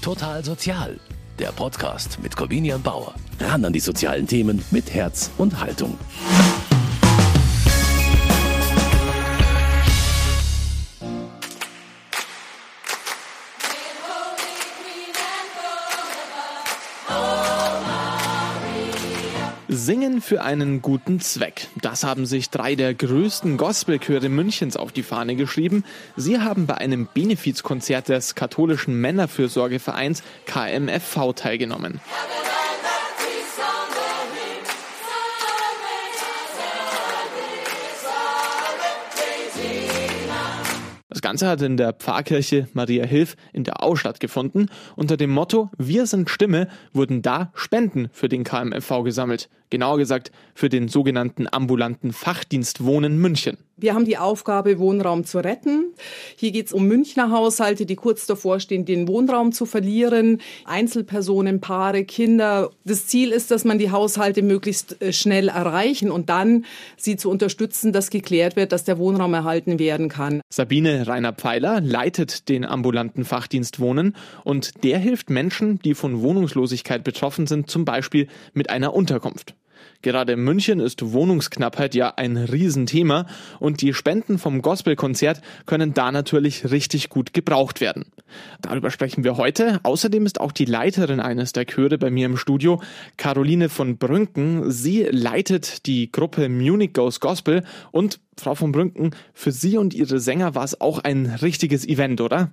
Total Sozial, der Podcast mit Corvinian Bauer. Ran an die sozialen Themen mit Herz und Haltung. Singen für einen guten Zweck. Das haben sich drei der größten Gospelchöre Münchens auf die Fahne geschrieben. Sie haben bei einem Benefizkonzert des katholischen Männerfürsorgevereins KMFV teilgenommen. Das Ganze hat in der Pfarrkirche Maria Hilf in der Au stattgefunden. Unter dem Motto Wir sind Stimme wurden da Spenden für den KMFV gesammelt. Genauer gesagt für den sogenannten ambulanten Fachdienst Wohnen München. Wir haben die Aufgabe, Wohnraum zu retten. Hier geht es um Münchner Haushalte, die kurz davor stehen, den Wohnraum zu verlieren. Einzelpersonen, Paare, Kinder. Das Ziel ist, dass man die Haushalte möglichst äh, schnell erreichen und dann sie zu unterstützen, dass geklärt wird, dass der Wohnraum erhalten werden kann. Sabine Rainer-Pfeiler leitet den ambulanten Fachdienst Wohnen und der hilft Menschen, die von Wohnungslosigkeit betroffen sind, zum Beispiel mit einer Unterkunft. Gerade in München ist Wohnungsknappheit ja ein Riesenthema und die Spenden vom Gospelkonzert können da natürlich richtig gut gebraucht werden. Darüber sprechen wir heute. Außerdem ist auch die Leiterin eines der Chöre bei mir im Studio, Caroline von Brünken. Sie leitet die Gruppe Munich Goes Gospel und Frau von Brünken, für Sie und Ihre Sänger war es auch ein richtiges Event, oder?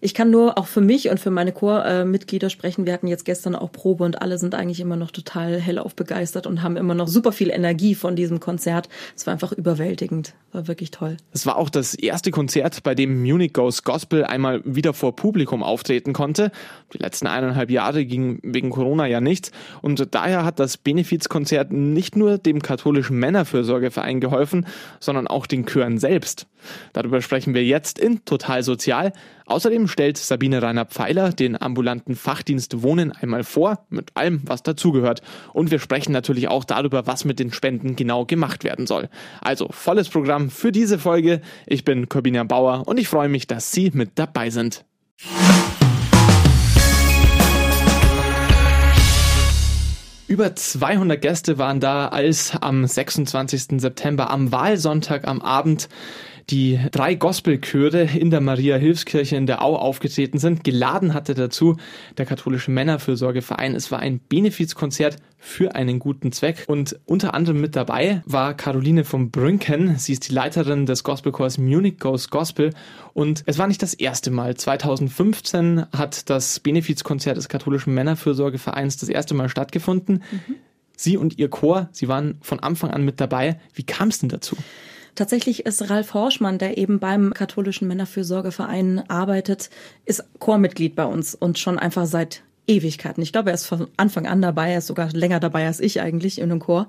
Ich kann nur auch für mich und für meine Chormitglieder sprechen. Wir hatten jetzt gestern auch Probe und alle sind eigentlich immer noch total hellauf begeistert und haben immer noch super viel Energie von diesem Konzert. Es war einfach überwältigend. War wirklich toll. Es war auch das erste Konzert, bei dem Munich Goes Gospel einmal wieder vor Publikum auftreten konnte. Die letzten eineinhalb Jahre ging wegen Corona ja nichts. Und daher hat das Benefizkonzert nicht nur dem katholischen Männerfürsorgeverein geholfen, sondern auch den Chören selbst. Darüber sprechen wir jetzt in Total Sozial. Außerdem stellt Sabine Rainer-Pfeiler den ambulanten Fachdienst Wohnen einmal vor, mit allem, was dazugehört. Und wir sprechen natürlich auch darüber, was mit den Spenden genau gemacht werden soll. Also volles Programm für diese Folge. Ich bin Corbina Bauer und ich freue mich, dass Sie mit dabei sind. Über 200 Gäste waren da, als am 26. September am Wahlsonntag am Abend die drei Gospelchöre in der Maria-Hilfskirche in der Au aufgetreten sind. Geladen hatte dazu der katholische Männerfürsorgeverein. Es war ein Benefizkonzert für einen guten Zweck und unter anderem mit dabei war Caroline von Brünken. Sie ist die Leiterin des Gospelchors Munich Goes Gospel und es war nicht das erste Mal. 2015 hat das Benefizkonzert des katholischen Männerfürsorgevereins das erste Mal stattgefunden. Mhm. Sie und Ihr Chor, Sie waren von Anfang an mit dabei. Wie kam es denn dazu? Tatsächlich ist Ralf Horschmann, der eben beim katholischen Männerfürsorgeverein arbeitet, ist Chormitglied bei uns und schon einfach seit Ewigkeiten. Ich glaube, er ist von Anfang an dabei, er ist sogar länger dabei als ich eigentlich in dem Chor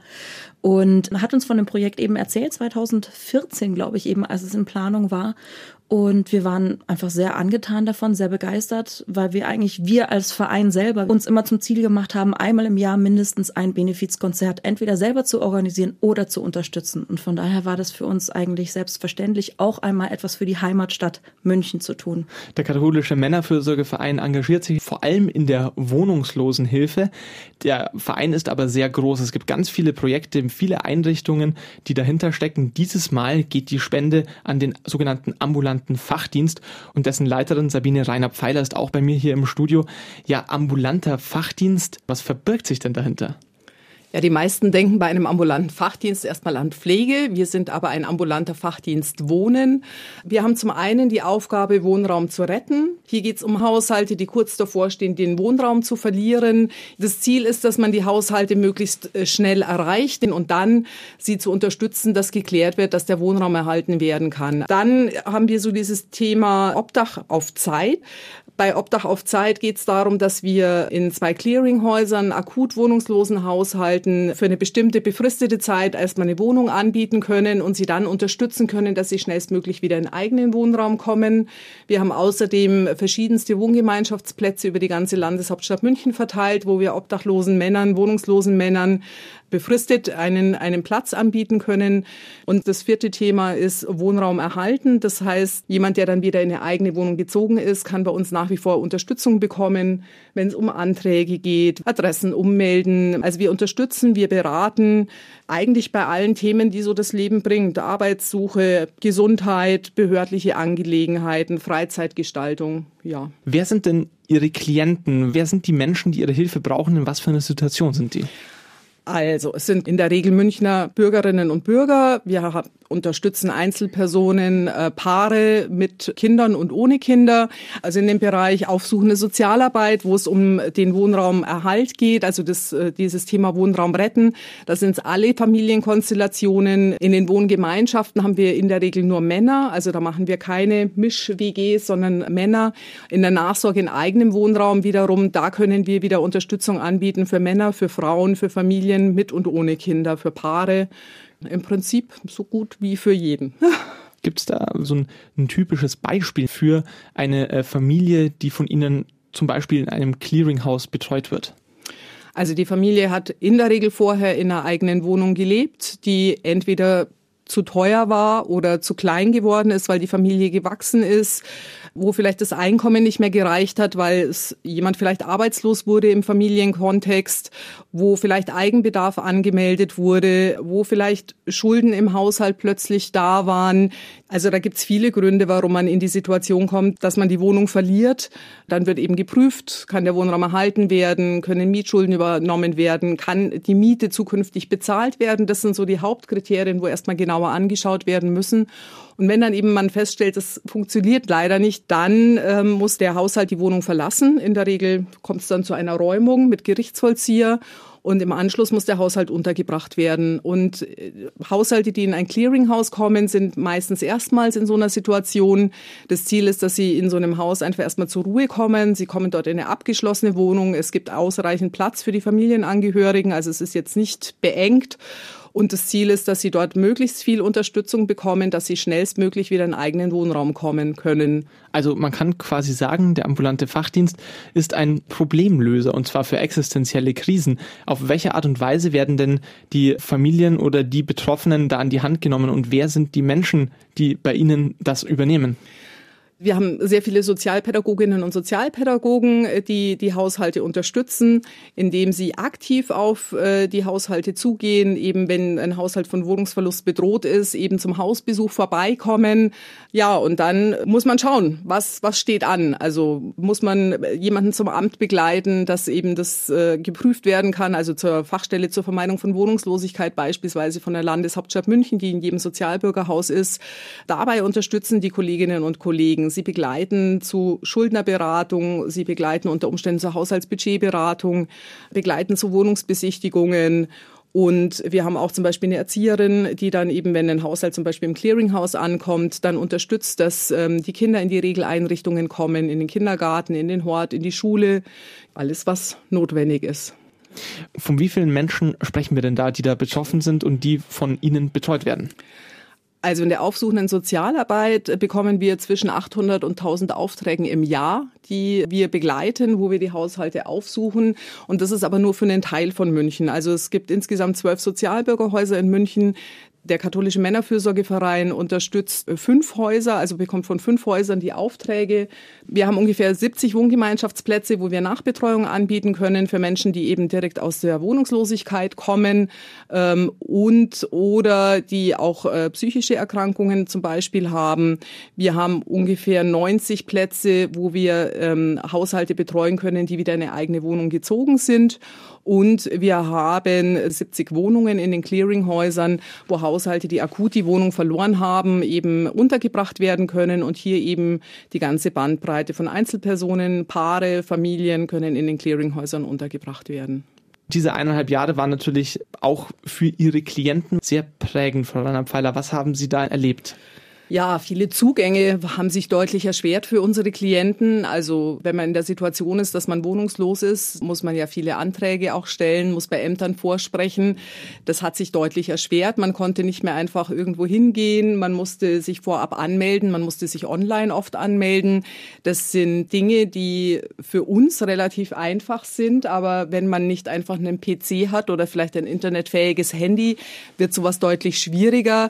und hat uns von dem Projekt eben erzählt, 2014, glaube ich, eben, als es in Planung war. Und wir waren einfach sehr angetan davon, sehr begeistert, weil wir eigentlich, wir als Verein selber uns immer zum Ziel gemacht haben, einmal im Jahr mindestens ein Benefizkonzert entweder selber zu organisieren oder zu unterstützen. Und von daher war das für uns eigentlich selbstverständlich, auch einmal etwas für die Heimatstadt München zu tun. Der katholische Männerfürsorgeverein engagiert sich vor allem in der Wohnungslosenhilfe. Der Verein ist aber sehr groß. Es gibt ganz viele Projekte, viele Einrichtungen, die dahinter stecken. Dieses Mal geht die Spende an den sogenannten ambulanten Fachdienst und dessen Leiterin Sabine Reiner-Pfeiler ist auch bei mir hier im Studio. Ja, ambulanter Fachdienst, was verbirgt sich denn dahinter? Ja, die meisten denken bei einem ambulanten Fachdienst erstmal an Pflege. Wir sind aber ein ambulanter Fachdienst Wohnen. Wir haben zum einen die Aufgabe, Wohnraum zu retten. Hier geht es um Haushalte, die kurz davor stehen, den Wohnraum zu verlieren. Das Ziel ist, dass man die Haushalte möglichst äh, schnell erreicht und dann sie zu unterstützen, dass geklärt wird, dass der Wohnraum erhalten werden kann. Dann haben wir so dieses Thema Obdach auf Zeit. Bei Obdach auf Zeit geht es darum, dass wir in zwei Clearinghäusern akut wohnungslosen Haushalten für eine bestimmte befristete Zeit erstmal eine Wohnung anbieten können und sie dann unterstützen können, dass sie schnellstmöglich wieder in eigenen Wohnraum kommen. Wir haben außerdem verschiedenste Wohngemeinschaftsplätze über die ganze Landeshauptstadt München verteilt, wo wir obdachlosen Männern, wohnungslosen Männern befristet einen, einen Platz anbieten können. Und das vierte Thema ist Wohnraum erhalten. Das heißt, jemand, der dann wieder in eine eigene Wohnung gezogen ist, kann bei uns nach nach wie vor Unterstützung bekommen, wenn es um Anträge geht, Adressen ummelden. Also wir unterstützen, wir beraten eigentlich bei allen Themen, die so das Leben bringt. Arbeitssuche, Gesundheit, behördliche Angelegenheiten, Freizeitgestaltung, ja. Wer sind denn Ihre Klienten? Wer sind die Menschen, die Ihre Hilfe brauchen? In was für einer Situation sind die? Also, es sind in der Regel Münchner Bürgerinnen und Bürger. Wir unterstützen Einzelpersonen, äh, Paare mit Kindern und ohne Kinder. Also in dem Bereich aufsuchende Sozialarbeit, wo es um den Wohnraumerhalt geht, also das, äh, dieses Thema Wohnraum retten. Da sind alle Familienkonstellationen. In den Wohngemeinschaften haben wir in der Regel nur Männer. Also da machen wir keine Misch-WGs, sondern Männer. In der Nachsorge in eigenem Wohnraum wiederum, da können wir wieder Unterstützung anbieten für Männer, für Frauen, für Familien mit und ohne Kinder, für Paare im Prinzip so gut wie für jeden. Gibt es da so ein, ein, typisches Beispiel für eine äh, Familie, die von Ihnen zum Beispiel in einem Clearinghouse betreut wird? Also die Familie hat in der Regel vorher in einer eigenen Wohnung gelebt, die entweder zu teuer war oder zu klein geworden ist, weil die Familie gewachsen ist wo vielleicht das Einkommen nicht mehr gereicht hat, weil es jemand vielleicht arbeitslos wurde im Familienkontext, wo vielleicht Eigenbedarf angemeldet wurde, wo vielleicht Schulden im Haushalt plötzlich da waren. Also da gibt's viele Gründe, warum man in die Situation kommt, dass man die Wohnung verliert. Dann wird eben geprüft, kann der Wohnraum erhalten werden, können Mietschulden übernommen werden, kann die Miete zukünftig bezahlt werden. Das sind so die Hauptkriterien, wo erstmal genauer angeschaut werden müssen. Und wenn dann eben man feststellt, das funktioniert leider nicht, dann ähm, muss der Haushalt die Wohnung verlassen. In der Regel kommt es dann zu einer Räumung mit Gerichtsvollzieher. Und im Anschluss muss der Haushalt untergebracht werden. Und äh, Haushalte, die in ein Clearinghouse kommen, sind meistens erstmals in so einer Situation. Das Ziel ist, dass sie in so einem Haus einfach erstmal zur Ruhe kommen. Sie kommen dort in eine abgeschlossene Wohnung. Es gibt ausreichend Platz für die Familienangehörigen. Also es ist jetzt nicht beengt. Und das Ziel ist, dass sie dort möglichst viel Unterstützung bekommen, dass sie schnellstmöglich wieder in eigenen Wohnraum kommen können. Also man kann quasi sagen, der ambulante Fachdienst ist ein Problemlöser und zwar für existenzielle Krisen. Auf welche Art und Weise werden denn die Familien oder die Betroffenen da an die Hand genommen und wer sind die Menschen, die bei Ihnen das übernehmen? Wir haben sehr viele Sozialpädagoginnen und Sozialpädagogen, äh, die die Haushalte unterstützen, indem sie aktiv auf äh, die Haushalte zugehen, eben wenn ein Haushalt von Wohnungsverlust bedroht ist, eben zum Hausbesuch vorbeikommen. Ja, und dann muss man schauen, was, was steht an. Also muss man jemanden zum Amt begleiten, dass eben das äh, geprüft werden kann, also zur Fachstelle zur Vermeidung von Wohnungslosigkeit beispielsweise von der Landeshauptstadt München, die in jedem Sozialbürgerhaus ist. Dabei unterstützen die Kolleginnen und Kollegen Sie begleiten zu Schuldnerberatung, Sie begleiten unter Umständen zur Haushaltsbudgetberatung, begleiten zu Wohnungsbesichtigungen und wir haben auch zum Beispiel eine Erzieherin, die dann eben, wenn ein Haushalt zum Beispiel im Clearinghouse ankommt, dann unterstützt, dass ähm, die Kinder in die Regeleinrichtungen kommen, in den Kindergarten, in den Hort, in die Schule, alles, was notwendig ist. Von wie vielen Menschen sprechen wir denn da, die da betroffen sind und die von Ihnen betreut werden? Also in der aufsuchenden Sozialarbeit bekommen wir zwischen 800 und 1000 Aufträgen im Jahr, die wir begleiten, wo wir die Haushalte aufsuchen. Und das ist aber nur für einen Teil von München. Also es gibt insgesamt zwölf Sozialbürgerhäuser in München, der katholische Männerfürsorgeverein unterstützt fünf Häuser, also bekommt von fünf Häusern die Aufträge. Wir haben ungefähr 70 Wohngemeinschaftsplätze, wo wir Nachbetreuung anbieten können für Menschen, die eben direkt aus der Wohnungslosigkeit kommen ähm, und oder die auch äh, psychische Erkrankungen zum Beispiel haben. Wir haben ungefähr 90 Plätze, wo wir ähm, Haushalte betreuen können, die wieder in eine eigene Wohnung gezogen sind. Und wir haben 70 Wohnungen in den Clearinghäusern, wo Haushalte, die akut die Wohnung verloren haben, eben untergebracht werden können. Und hier eben die ganze Bandbreite von Einzelpersonen, Paare, Familien können in den Clearinghäusern untergebracht werden. Diese eineinhalb Jahre waren natürlich auch für Ihre Klienten sehr prägend, Frau Ranner-Pfeiler. Was haben Sie da erlebt? Ja, viele Zugänge haben sich deutlich erschwert für unsere Klienten. Also wenn man in der Situation ist, dass man wohnungslos ist, muss man ja viele Anträge auch stellen, muss bei Ämtern vorsprechen. Das hat sich deutlich erschwert. Man konnte nicht mehr einfach irgendwo hingehen. Man musste sich vorab anmelden. Man musste sich online oft anmelden. Das sind Dinge, die für uns relativ einfach sind. Aber wenn man nicht einfach einen PC hat oder vielleicht ein internetfähiges Handy, wird sowas deutlich schwieriger.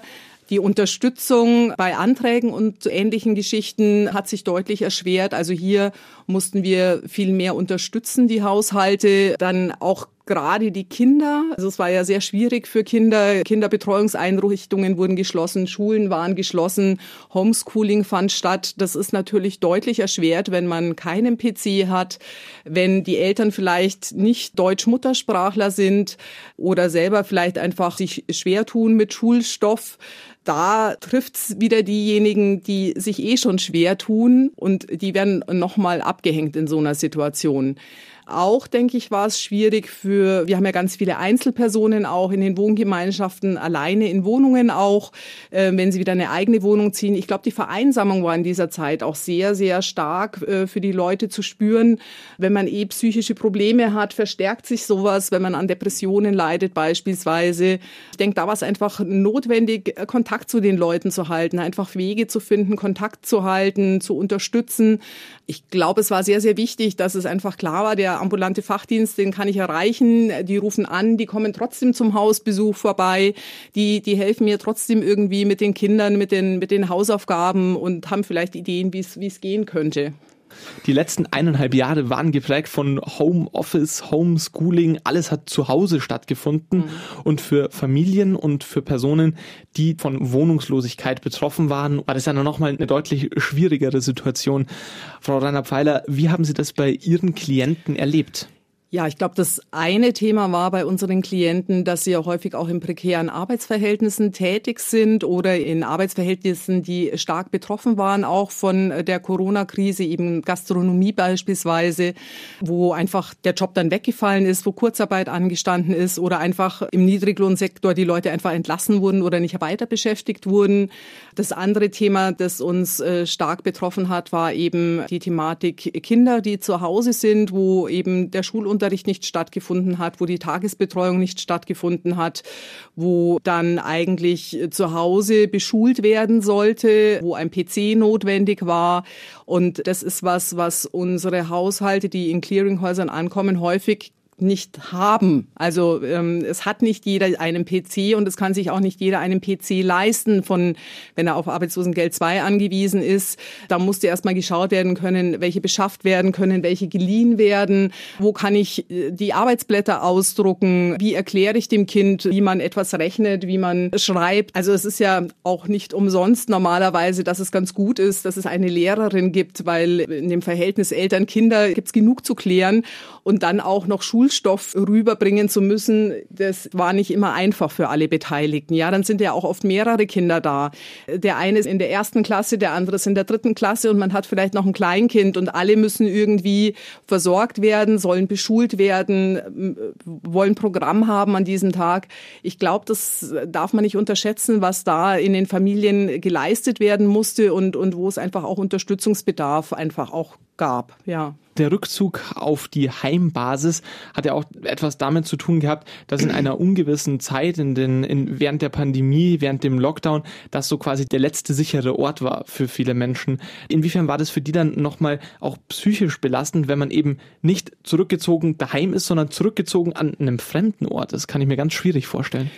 Die Unterstützung bei Anträgen und ähnlichen Geschichten hat sich deutlich erschwert. Also hier mussten wir viel mehr unterstützen, die Haushalte. Dann auch gerade die Kinder. Also es war ja sehr schwierig für Kinder. Kinderbetreuungseinrichtungen wurden geschlossen, Schulen waren geschlossen, Homeschooling fand statt. Das ist natürlich deutlich erschwert, wenn man keinen PC hat, wenn die Eltern vielleicht nicht Deutsch-Muttersprachler sind oder selber vielleicht einfach sich schwer tun mit Schulstoff da trifft's wieder diejenigen, die sich eh schon schwer tun und die werden nochmal abgehängt in so einer Situation. Auch, denke ich, war es schwierig für, wir haben ja ganz viele Einzelpersonen auch in den Wohngemeinschaften, alleine in Wohnungen auch, äh, wenn sie wieder eine eigene Wohnung ziehen. Ich glaube, die Vereinsamung war in dieser Zeit auch sehr, sehr stark äh, für die Leute zu spüren. Wenn man eh psychische Probleme hat, verstärkt sich sowas, wenn man an Depressionen leidet beispielsweise. Ich denke, da war es einfach notwendig, Kontakt zu den Leuten zu halten, einfach Wege zu finden, Kontakt zu halten, zu unterstützen. Ich glaube, es war sehr, sehr wichtig, dass es einfach klar war, ambulante Fachdienst, den kann ich erreichen. Die rufen an, die kommen trotzdem zum Hausbesuch vorbei. Die, die helfen mir trotzdem irgendwie mit den Kindern, mit den, mit den Hausaufgaben und haben vielleicht Ideen, wie es, wie es gehen könnte. Die letzten eineinhalb Jahre waren geprägt von Homeoffice, Homeschooling. Alles hat zu Hause stattgefunden. Mhm. Und für Familien und für Personen, die von Wohnungslosigkeit betroffen waren, war das ja nochmal eine deutlich schwierigere Situation. Frau Rainer-Pfeiler, wie haben Sie das bei Ihren Klienten erlebt? Ja, ich glaube, das eine Thema war bei unseren Klienten, dass sie ja häufig auch in prekären Arbeitsverhältnissen tätig sind oder in Arbeitsverhältnissen, die stark betroffen waren, auch von der Corona-Krise, eben Gastronomie beispielsweise, wo einfach der Job dann weggefallen ist, wo Kurzarbeit angestanden ist oder einfach im Niedriglohnsektor die Leute einfach entlassen wurden oder nicht weiter beschäftigt wurden. Das andere Thema, das uns äh, stark betroffen hat, war eben die Thematik Kinder, die zu Hause sind, wo eben der Schulunterricht Schulunterricht nicht stattgefunden hat, wo die Tagesbetreuung nicht stattgefunden hat, wo dann eigentlich zu Hause beschult werden sollte, wo ein PC notwendig war. Und das ist was, was unsere Haushalte, die in Clearinghäusern ankommen, häufig nicht haben. Also ähm, es hat nicht jeder einen PC und es kann sich auch nicht jeder einen PC leisten, von wenn er auf Arbeitslosengeld 2 angewiesen ist. Da musste erstmal geschaut werden können, welche beschafft werden können, welche geliehen werden, wo kann ich äh, die Arbeitsblätter ausdrucken, wie erkläre ich dem Kind, wie man etwas rechnet, wie man schreibt. Also es ist ja auch nicht umsonst normalerweise, dass es ganz gut ist, dass es eine Lehrerin gibt, weil in dem Verhältnis Eltern-Kinder gibt es genug zu klären und dann auch noch Schulstoff rüberbringen zu müssen, das war nicht immer einfach für alle Beteiligten. Ja, dann sind ja auch oft mehrere Kinder da. Der eine ist in der ersten Klasse, der andere ist in der dritten Klasse und man hat vielleicht noch ein Kleinkind und alle müssen irgendwie versorgt werden, sollen beschult werden, wollen Programm haben an diesem Tag. Ich glaube, das darf man nicht unterschätzen, was da in den Familien geleistet werden musste und, und wo es einfach auch Unterstützungsbedarf einfach auch gab. Ja der Rückzug auf die Heimbasis hat ja auch etwas damit zu tun gehabt, dass in einer ungewissen Zeit, in den, in, während der Pandemie, während dem Lockdown, das so quasi der letzte sichere Ort war für viele Menschen. Inwiefern war das für die dann nochmal auch psychisch belastend, wenn man eben nicht zurückgezogen daheim ist, sondern zurückgezogen an einem fremden Ort? Das kann ich mir ganz schwierig vorstellen.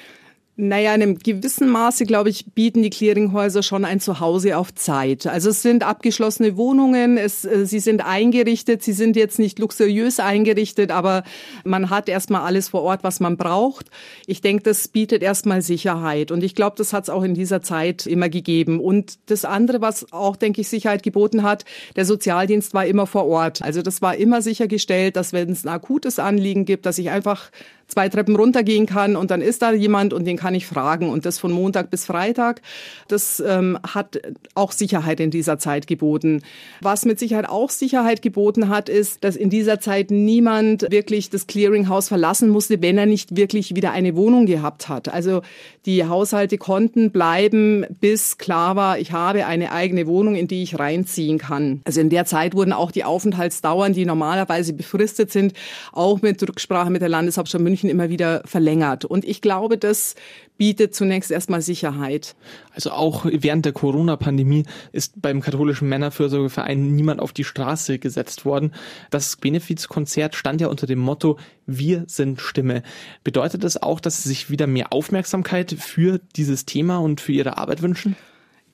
Naja, in einem gewissen Maße, glaube ich, bieten die Clearinghäuser schon ein Zuhause auf Zeit. Also es sind abgeschlossene Wohnungen, es, äh, sie sind eingerichtet, sie sind jetzt nicht luxuriös eingerichtet, aber man hat erstmal alles vor Ort, was man braucht. Ich denke, das bietet erstmal Sicherheit und ich glaube, das hat es auch in dieser Zeit immer gegeben. Und das andere, was auch, denke ich, Sicherheit geboten hat, der Sozialdienst war immer vor Ort. Also das war immer sichergestellt, dass wenn es ein akutes Anliegen gibt, dass ich einfach zwei Treppen runtergehen kann und dann ist da jemand und den kann ich fragen. Und das von Montag bis Freitag, das ähm, hat auch Sicherheit in dieser Zeit geboten. Was mit Sicherheit auch Sicherheit geboten hat, ist, dass in dieser Zeit niemand wirklich das Clearinghouse verlassen musste, wenn er nicht wirklich wieder eine Wohnung gehabt hat. Also die Haushalte konnten bleiben, bis klar war, ich habe eine eigene Wohnung, in die ich reinziehen kann. Also in der Zeit wurden auch die Aufenthaltsdauern, die normalerweise befristet sind, auch mit Rücksprache mit der Landeshauptstadt München Zeichen immer wieder verlängert. Und ich glaube, das bietet zunächst erstmal Sicherheit. Also auch während der Corona-Pandemie ist beim katholischen Männerfürsorgeverein niemand auf die Straße gesetzt worden. Das Benefizkonzert stand ja unter dem Motto Wir sind Stimme. Bedeutet das auch, dass Sie sich wieder mehr Aufmerksamkeit für dieses Thema und für Ihre Arbeit wünschen?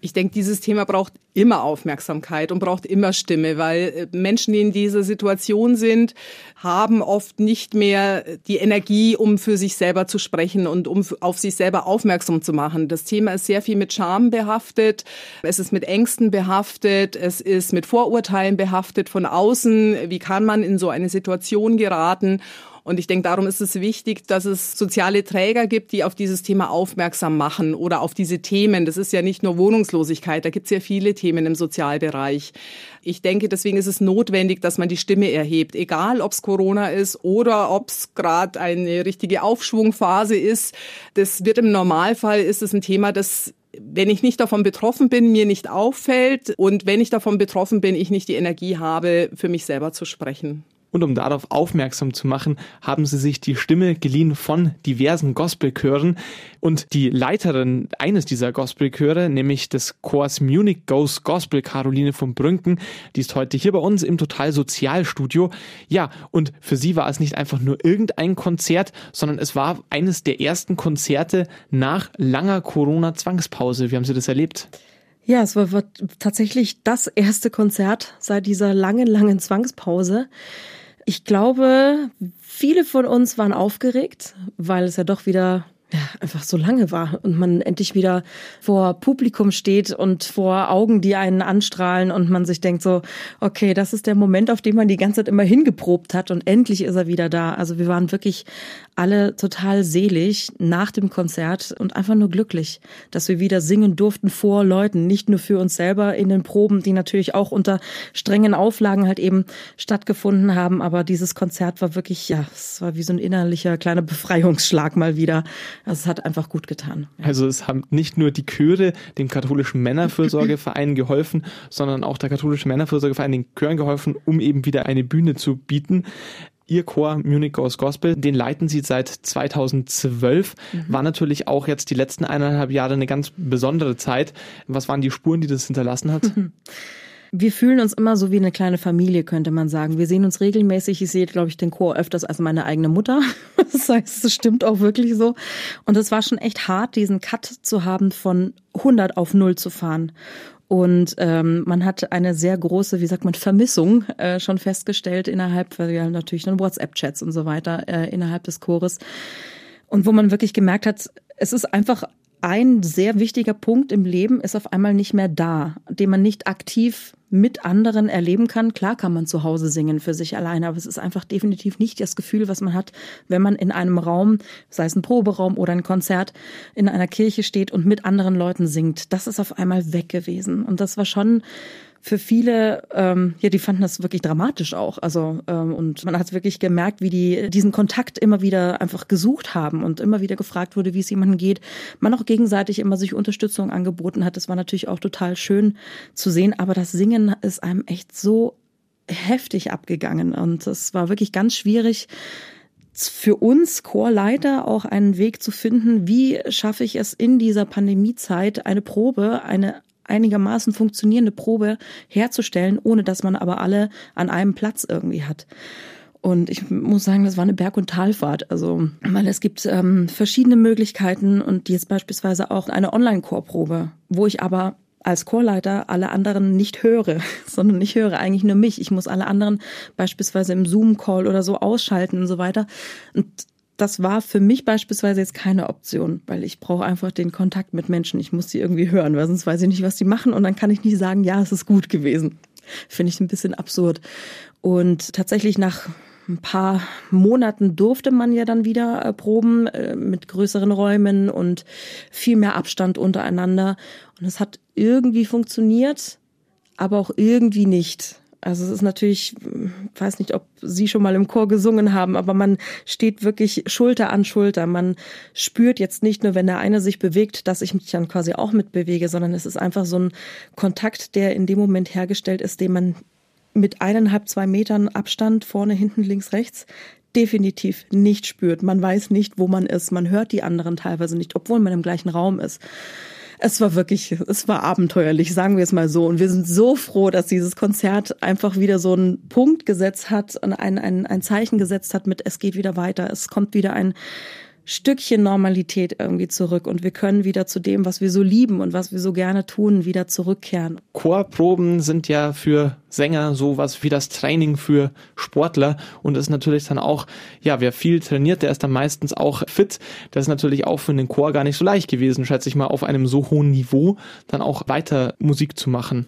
Ich denke, dieses Thema braucht immer Aufmerksamkeit und braucht immer Stimme, weil äh, Menschen, die in dieser Situation sind, haben oft nicht mehr die Energie, um für sich selber zu sprechen und um auf sich selber aufmerksam zu machen. Das Thema ist sehr viel mit Scham behaftet, es ist mit Ängsten behaftet, es ist mit Vorurteilen behaftet von außen. Wie kann man in so eine Situation geraten? Und ich denke, darum ist es wichtig, dass es soziale Träger gibt, die auf dieses Thema aufmerksam machen oder auf diese Themen. Das ist ja nicht nur Wohnungslosigkeit, da gibt es ja viele Themen im Sozialbereich. Ich denke, deswegen ist es notwendig, dass man die Stimme erhebt, egal ob es Corona ist oder ob es gerade eine richtige Aufschwungphase ist. Das wird im Normalfall ist es ein Thema, das wenn ich nicht davon betroffen bin, mir nicht auffällt und wenn ich davon betroffen bin, ich nicht die Energie habe, für mich selber zu sprechen. Und um darauf aufmerksam zu machen, haben sie sich die Stimme geliehen von diversen Gospelchören. Und die Leiterin eines dieser Gospelchöre, nämlich des Chors Munich Goes Gospel, Caroline von Brünken, die ist heute hier bei uns im Total Sozialstudio. Ja, und für sie war es nicht einfach nur irgendein Konzert, sondern es war eines der ersten Konzerte nach langer Corona-Zwangspause. Wie haben Sie das erlebt? Ja, es war, war tatsächlich das erste Konzert seit dieser langen, langen Zwangspause. Ich glaube, viele von uns waren aufgeregt, weil es ja doch wieder ja, einfach so lange war und man endlich wieder vor Publikum steht und vor Augen, die einen anstrahlen und man sich denkt so, okay, das ist der Moment, auf den man die ganze Zeit immer hingeprobt hat und endlich ist er wieder da. Also wir waren wirklich alle total selig nach dem Konzert und einfach nur glücklich, dass wir wieder singen durften vor Leuten, nicht nur für uns selber in den Proben, die natürlich auch unter strengen Auflagen halt eben stattgefunden haben, aber dieses Konzert war wirklich, ja, es war wie so ein innerlicher kleiner Befreiungsschlag mal wieder. Also es hat einfach gut getan. Ja. Also es haben nicht nur die Chöre dem katholischen Männerfürsorgeverein geholfen, sondern auch der katholische Männerfürsorgeverein den Chören geholfen, um eben wieder eine Bühne zu bieten. Ihr Chor Munich Goes Gospel, den leiten Sie seit 2012. Mhm. War natürlich auch jetzt die letzten eineinhalb Jahre eine ganz besondere Zeit. Was waren die Spuren, die das hinterlassen hat? Wir fühlen uns immer so wie eine kleine Familie, könnte man sagen. Wir sehen uns regelmäßig. Ich sehe, glaube ich, den Chor öfters als meine eigene Mutter. Das heißt, es stimmt auch wirklich so. Und es war schon echt hart, diesen Cut zu haben, von 100 auf 0 zu fahren. Und ähm, man hat eine sehr große, wie sagt man, Vermissung äh, schon festgestellt innerhalb, weil ja natürlich dann WhatsApp-Chats und so weiter äh, innerhalb des Chores. Und wo man wirklich gemerkt hat, es ist einfach ein sehr wichtiger Punkt im Leben ist auf einmal nicht mehr da, den man nicht aktiv mit anderen erleben kann. Klar kann man zu Hause singen für sich alleine, aber es ist einfach definitiv nicht das Gefühl, was man hat, wenn man in einem Raum, sei es ein Proberaum oder ein Konzert, in einer Kirche steht und mit anderen Leuten singt. Das ist auf einmal weg gewesen. Und das war schon für viele, ähm, ja, die fanden das wirklich dramatisch auch. Also ähm, und man hat wirklich gemerkt, wie die diesen Kontakt immer wieder einfach gesucht haben und immer wieder gefragt wurde, wie es jemandem geht. Man auch gegenseitig immer sich Unterstützung angeboten hat. Das war natürlich auch total schön zu sehen. Aber das Singen ist einem echt so heftig abgegangen und es war wirklich ganz schwierig für uns Chorleiter auch einen Weg zu finden, wie schaffe ich es in dieser Pandemiezeit eine Probe, eine einigermaßen funktionierende Probe herzustellen, ohne dass man aber alle an einem Platz irgendwie hat. Und ich muss sagen, das war eine Berg- und Talfahrt. Also, weil es gibt ähm, verschiedene Möglichkeiten und jetzt beispielsweise auch eine Online-Chorprobe, wo ich aber als Chorleiter alle anderen nicht höre, sondern ich höre eigentlich nur mich. Ich muss alle anderen beispielsweise im Zoom-Call oder so ausschalten und so weiter. Und das war für mich beispielsweise jetzt keine Option, weil ich brauche einfach den Kontakt mit Menschen. Ich muss die irgendwie hören, weil sonst weiß ich nicht, was die machen und dann kann ich nicht sagen, ja, es ist gut gewesen. Finde ich ein bisschen absurd. Und tatsächlich nach ein paar Monaten durfte man ja dann wieder äh, proben äh, mit größeren Räumen und viel mehr Abstand untereinander. Und es hat irgendwie funktioniert, aber auch irgendwie nicht. Also es ist natürlich, ich weiß nicht, ob Sie schon mal im Chor gesungen haben, aber man steht wirklich Schulter an Schulter. Man spürt jetzt nicht nur, wenn der eine sich bewegt, dass ich mich dann quasi auch mitbewege, sondern es ist einfach so ein Kontakt, der in dem Moment hergestellt ist, den man mit eineinhalb, zwei Metern Abstand vorne, hinten, links, rechts definitiv nicht spürt. Man weiß nicht, wo man ist. Man hört die anderen teilweise nicht, obwohl man im gleichen Raum ist. Es war wirklich, es war abenteuerlich, sagen wir es mal so. Und wir sind so froh, dass dieses Konzert einfach wieder so einen Punkt gesetzt hat und ein, ein, ein Zeichen gesetzt hat mit, es geht wieder weiter, es kommt wieder ein Stückchen Normalität irgendwie zurück und wir können wieder zu dem, was wir so lieben und was wir so gerne tun, wieder zurückkehren. Chorproben sind ja für Sänger sowas wie das Training für Sportler und ist natürlich dann auch, ja, wer viel trainiert, der ist dann meistens auch fit. Das ist natürlich auch für den Chor gar nicht so leicht gewesen, schätze ich mal, auf einem so hohen Niveau dann auch weiter Musik zu machen.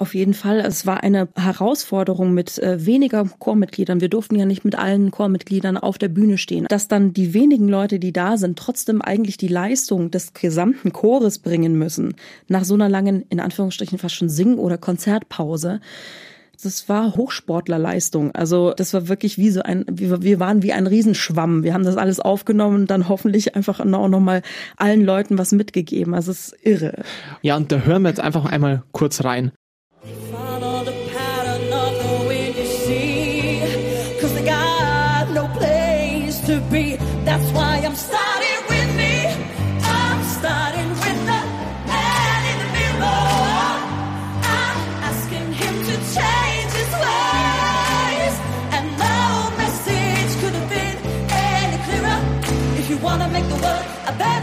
Auf jeden Fall. Es war eine Herausforderung mit äh, weniger Chormitgliedern. Wir durften ja nicht mit allen Chormitgliedern auf der Bühne stehen. Dass dann die wenigen Leute, die da sind, trotzdem eigentlich die Leistung des gesamten Chores bringen müssen. Nach so einer langen, in Anführungsstrichen fast schon Sing- oder Konzertpause das war Hochsportlerleistung. Also das war wirklich wie so ein, wir waren wie ein Riesenschwamm. Wir haben das alles aufgenommen und dann hoffentlich einfach auch noch mal allen Leuten was mitgegeben. Also es ist irre. Ja, und da hören wir jetzt einfach einmal kurz rein. Be. That's why I'm starting with me. I'm starting with the man in the mirror. I'm asking him to change his ways. And no message could have been any clearer. If you wanna make the world a better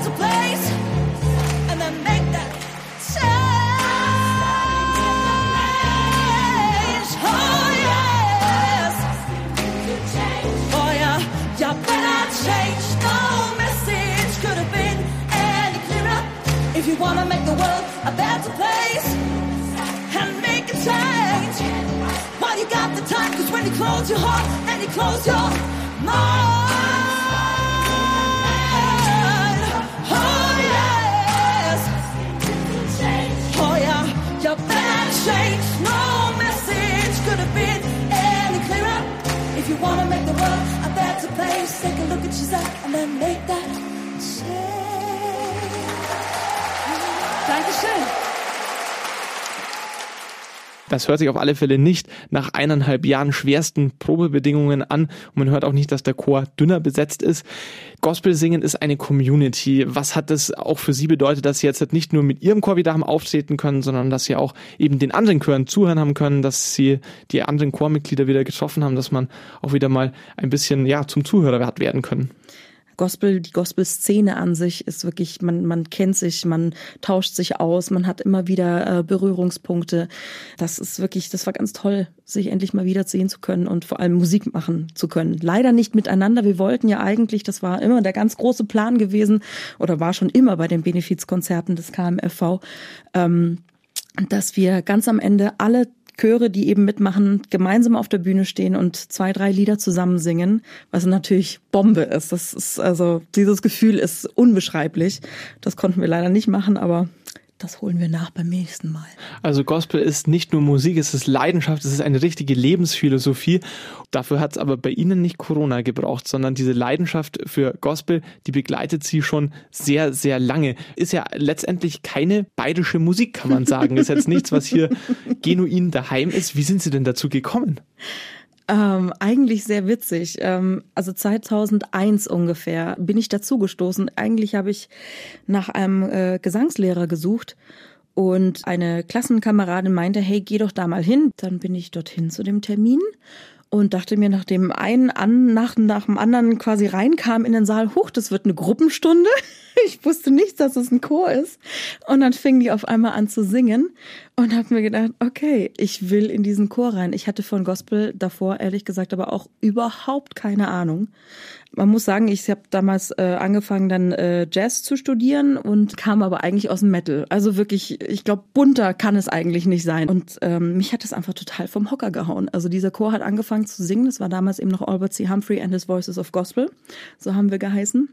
close your heart and you close your mind. Oh yes. Oh yeah, you better change. No message could have been any clearer. If you wanna make the world a better place, take a look at yourself and then make that Das hört sich auf alle Fälle nicht nach eineinhalb Jahren schwersten Probebedingungen an und man hört auch nicht, dass der Chor dünner besetzt ist. Gospel singen ist eine Community. Was hat das auch für Sie bedeutet, dass Sie jetzt nicht nur mit Ihrem Chor wieder haben auftreten können, sondern dass Sie auch eben den anderen Chören zuhören haben können, dass Sie die anderen Chormitglieder wieder getroffen haben, dass man auch wieder mal ein bisschen ja zum Zuhörer hat werden können? Gospel, die Gospel-Szene an sich ist wirklich, man, man kennt sich, man tauscht sich aus, man hat immer wieder äh, Berührungspunkte. Das ist wirklich, das war ganz toll, sich endlich mal wieder sehen zu können und vor allem Musik machen zu können. Leider nicht miteinander. Wir wollten ja eigentlich, das war immer der ganz große Plan gewesen oder war schon immer bei den Benefizkonzerten des KMFV, ähm, dass wir ganz am Ende alle Chöre, die eben mitmachen, gemeinsam auf der Bühne stehen und zwei, drei Lieder zusammen singen, was natürlich Bombe ist. Das ist also dieses Gefühl ist unbeschreiblich. Das konnten wir leider nicht machen, aber das holen wir nach beim nächsten Mal. Also Gospel ist nicht nur Musik, es ist Leidenschaft, es ist eine richtige Lebensphilosophie. Dafür hat es aber bei Ihnen nicht Corona gebraucht, sondern diese Leidenschaft für Gospel, die begleitet Sie schon sehr, sehr lange. Ist ja letztendlich keine bayerische Musik, kann man sagen. Ist jetzt nichts, was hier genuin daheim ist. Wie sind Sie denn dazu gekommen? Ähm, eigentlich sehr witzig. Ähm, also 2001 ungefähr bin ich dazu gestoßen. Eigentlich habe ich nach einem äh, Gesangslehrer gesucht und eine Klassenkameradin meinte, hey, geh doch da mal hin. Dann bin ich dorthin zu dem Termin und dachte mir, nach dem einen an, nach, nach dem anderen quasi reinkam in den Saal, huch, das wird eine Gruppenstunde. Ich wusste nicht, dass es ein Chor ist. Und dann fingen die auf einmal an zu singen und habe mir gedacht, okay, ich will in diesen Chor rein. Ich hatte von Gospel davor ehrlich gesagt aber auch überhaupt keine Ahnung. Man muss sagen, ich habe damals äh, angefangen, dann äh, Jazz zu studieren und kam aber eigentlich aus dem Metal. Also wirklich, ich glaube, bunter kann es eigentlich nicht sein. Und ähm, mich hat das einfach total vom Hocker gehauen. Also dieser Chor hat angefangen zu singen. Das war damals eben noch Albert C. Humphrey and his Voices of Gospel. So haben wir geheißen.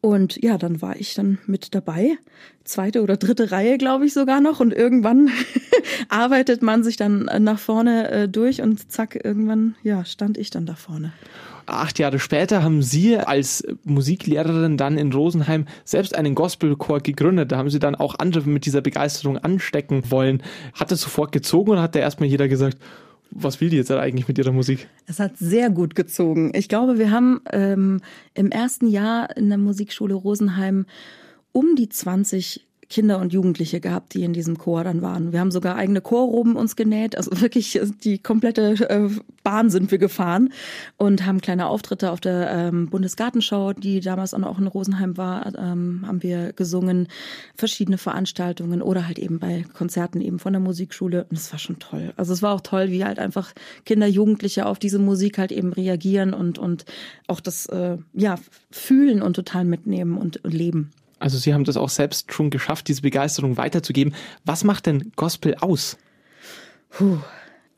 Und ja, dann war ich dann mit dabei. Zweite oder dritte Reihe, glaube ich sogar noch. Und irgendwann arbeitet man sich dann nach vorne äh, durch und zack, irgendwann, ja, stand ich dann da vorne. Acht Jahre später haben Sie als Musiklehrerin dann in Rosenheim selbst einen Gospelchor gegründet. Da haben Sie dann auch andere mit dieser Begeisterung anstecken wollen. Hat es sofort gezogen oder hat da erstmal jeder gesagt, Was will die jetzt eigentlich mit ihrer Musik? Es hat sehr gut gezogen. Ich glaube, wir haben ähm, im ersten Jahr in der Musikschule Rosenheim um die 20 Kinder und Jugendliche gehabt, die in diesem Chor dann waren. Wir haben sogar eigene Chorroben uns genäht, also wirklich die komplette äh, Bahn sind wir gefahren und haben kleine Auftritte auf der ähm, Bundesgartenschau, die damals auch in Rosenheim war, ähm, haben wir gesungen, verschiedene Veranstaltungen oder halt eben bei Konzerten eben von der Musikschule und es war schon toll. Also es war auch toll, wie halt einfach Kinder, Jugendliche auf diese Musik halt eben reagieren und und auch das äh, ja fühlen und total mitnehmen und, und leben. Also Sie haben das auch selbst schon geschafft, diese Begeisterung weiterzugeben. Was macht denn Gospel aus? Puh.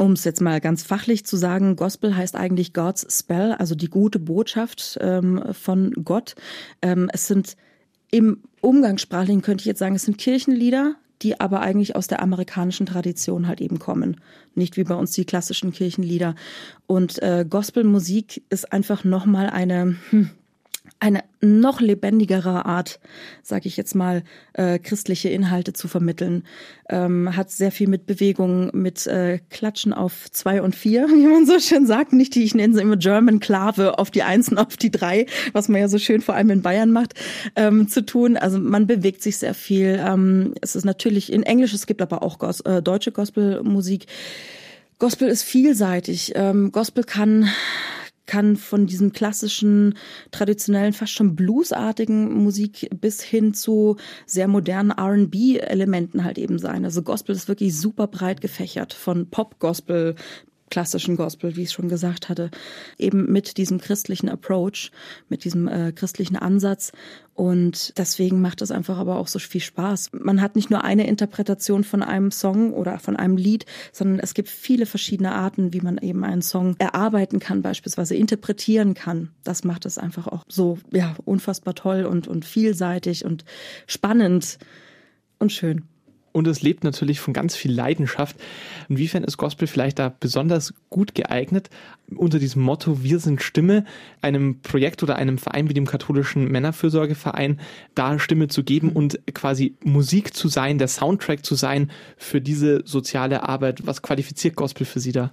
Um es jetzt mal ganz fachlich zu sagen, Gospel heißt eigentlich God's Spell, also die gute Botschaft ähm, von Gott. Ähm, es sind im Umgangssprachlichen könnte ich jetzt sagen, es sind Kirchenlieder, die aber eigentlich aus der amerikanischen Tradition halt eben kommen. Nicht wie bei uns die klassischen Kirchenlieder. Und äh, Gospelmusik ist einfach nochmal eine, hm, eine noch lebendigere Art, sage ich jetzt mal, äh, christliche Inhalte zu vermitteln. Ähm, hat sehr viel mit Bewegung, mit äh, Klatschen auf zwei und vier, wie man so schön sagt. Nicht die, ich nenne sie immer German Klave auf die eins und auf die drei, was man ja so schön vor allem in Bayern macht, ähm, zu tun. Also man bewegt sich sehr viel. Ähm, es ist natürlich in Englisch, es gibt aber auch Gos äh, deutsche Gospelmusik. Gospel ist vielseitig. Ähm, Gospel kann kann von diesem klassischen, traditionellen, fast schon bluesartigen Musik bis hin zu sehr modernen R&B-Elementen halt eben sein. Also Gospel ist wirklich super breit gefächert, von Pop-Gospel klassischen Gospel, wie ich schon gesagt hatte, eben mit diesem christlichen Approach, mit diesem äh, christlichen Ansatz. Und deswegen macht es einfach aber auch so viel Spaß. Man hat nicht nur eine Interpretation von einem Song oder von einem Lied, sondern es gibt viele verschiedene Arten, wie man eben einen Song erarbeiten kann, beispielsweise interpretieren kann. Das macht es einfach auch so, ja, unfassbar toll und, und vielseitig und spannend und schön und es lebt natürlich von ganz viel Leidenschaft. Inwiefern ist Gospel vielleicht da besonders gut geeignet, unter diesem Motto Wir sind Stimme, einem Projekt oder einem Verein wie dem katholischen Männerfürsorgeverein, da Stimme zu geben und quasi Musik zu sein, der Soundtrack zu sein für diese soziale Arbeit. Was qualifiziert Gospel für Sie da?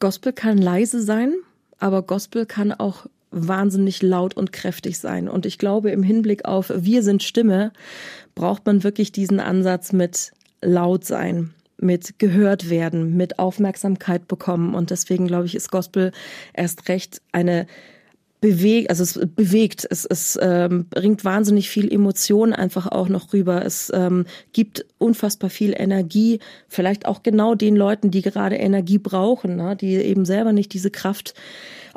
Gospel kann leise sein, aber Gospel kann auch wahnsinnig laut und kräftig sein. Und ich glaube, im Hinblick auf Wir sind Stimme braucht man wirklich diesen Ansatz mit laut sein, mit gehört werden, mit Aufmerksamkeit bekommen. Und deswegen glaube ich, ist Gospel erst recht eine bewegt, also es bewegt, es, es ähm, bringt wahnsinnig viel Emotion einfach auch noch rüber. Es ähm, gibt unfassbar viel Energie, vielleicht auch genau den Leuten, die gerade Energie brauchen, ne? die eben selber nicht diese Kraft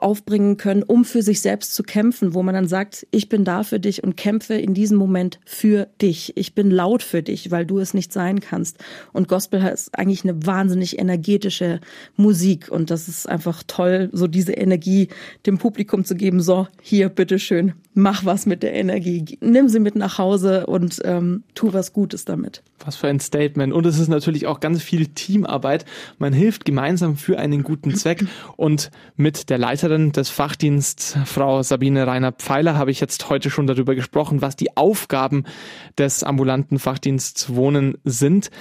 aufbringen können, um für sich selbst zu kämpfen, wo man dann sagt, ich bin da für dich und kämpfe in diesem Moment für dich. Ich bin laut für dich, weil du es nicht sein kannst. Und Gospel ist eigentlich eine wahnsinnig energetische Musik und das ist einfach toll, so diese Energie dem Publikum zu geben. So, hier, bitteschön, mach was mit der Energie, nimm sie mit nach Hause und ähm, tu was Gutes damit. Was für ein Statement. Und es ist natürlich auch ganz viel Teamarbeit. Man hilft gemeinsam für einen guten Zweck. Und mit der Leiterin des Fachdienst, Frau Sabine Reiner-Pfeiler, habe ich jetzt heute schon darüber gesprochen, was die Aufgaben des ambulanten Fachdiensts Wohnen sind.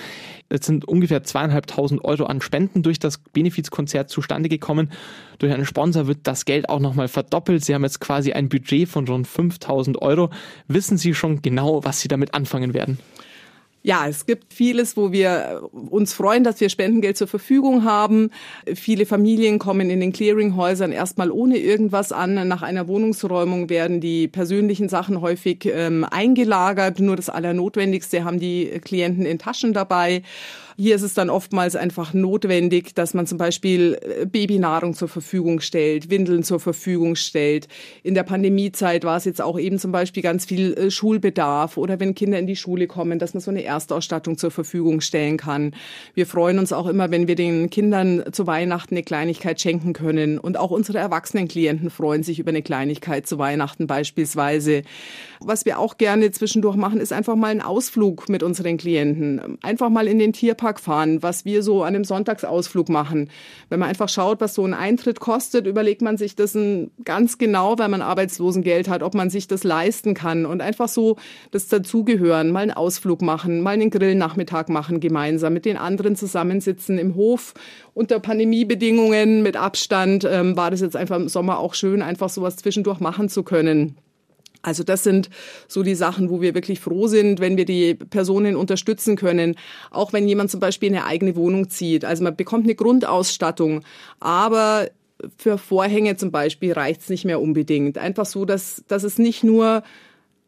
Es sind ungefähr zweieinhalbtausend Euro an Spenden durch das Benefizkonzert zustande gekommen. Durch einen Sponsor wird das Geld auch nochmal verdoppelt. Sie haben jetzt quasi ein Budget von rund 5000 Euro. Wissen Sie schon genau, was Sie damit anfangen werden? Ja, es gibt vieles, wo wir uns freuen, dass wir Spendengeld zur Verfügung haben. Viele Familien kommen in den Clearinghäusern erstmal ohne irgendwas an. Nach einer Wohnungsräumung werden die persönlichen Sachen häufig ähm, eingelagert. Nur das Allernotwendigste haben die Klienten in Taschen dabei. Hier ist es dann oftmals einfach notwendig, dass man zum Beispiel äh, Babynahrung zur Verfügung stellt, Windeln zur Verfügung stellt. In der Pandemiezeit war es jetzt auch eben zum Beispiel ganz viel äh, Schulbedarf oder wenn Kinder in die Schule kommen, dass man so eine Erstausstattung zur Verfügung stellen kann. Wir freuen uns auch immer, wenn wir den Kindern zu Weihnachten eine Kleinigkeit schenken können. Und auch unsere erwachsenen Klienten freuen sich über eine Kleinigkeit zu Weihnachten beispielsweise. Was wir auch gerne zwischendurch machen, ist einfach mal einen Ausflug mit unseren Klienten. Einfach mal in den Tierpark Sonntag fahren, was wir so an einem Sonntagsausflug machen. Wenn man einfach schaut, was so ein Eintritt kostet, überlegt man sich das ganz genau, weil man Arbeitslosengeld hat, ob man sich das leisten kann und einfach so das dazugehören, mal einen Ausflug machen, mal einen Grillnachmittag machen gemeinsam, mit den anderen zusammensitzen im Hof unter Pandemiebedingungen mit Abstand ähm, war das jetzt einfach im Sommer auch schön, einfach sowas zwischendurch machen zu können. Also das sind so die Sachen, wo wir wirklich froh sind, wenn wir die Personen unterstützen können. Auch wenn jemand zum Beispiel eine eigene Wohnung zieht. Also man bekommt eine Grundausstattung, aber für Vorhänge zum Beispiel reicht es nicht mehr unbedingt. Einfach so, dass, dass es nicht nur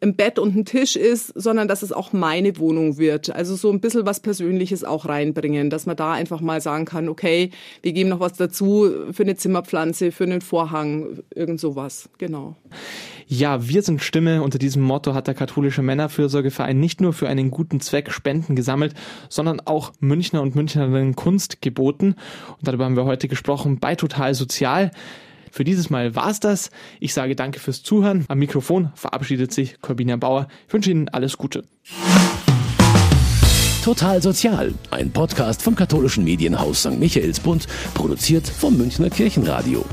ein Bett und ein Tisch ist, sondern dass es auch meine Wohnung wird. Also so ein bisschen was Persönliches auch reinbringen, dass man da einfach mal sagen kann, okay, wir geben noch was dazu für eine Zimmerpflanze, für einen Vorhang, irgend sowas. Genau. Ja, wir sind Stimme. Unter diesem Motto hat der katholische Männerfürsorgeverein nicht nur für einen guten Zweck Spenden gesammelt, sondern auch Münchner und Münchnerinnen Kunst geboten. Und darüber haben wir heute gesprochen bei Total Sozial. Für dieses Mal war's das. Ich sage danke fürs Zuhören. Am Mikrofon verabschiedet sich Corbina Bauer. Ich wünsche Ihnen alles Gute. Total Sozial, ein Podcast vom katholischen Medienhaus St. Michaelsbund, produziert vom Münchner Kirchenradio.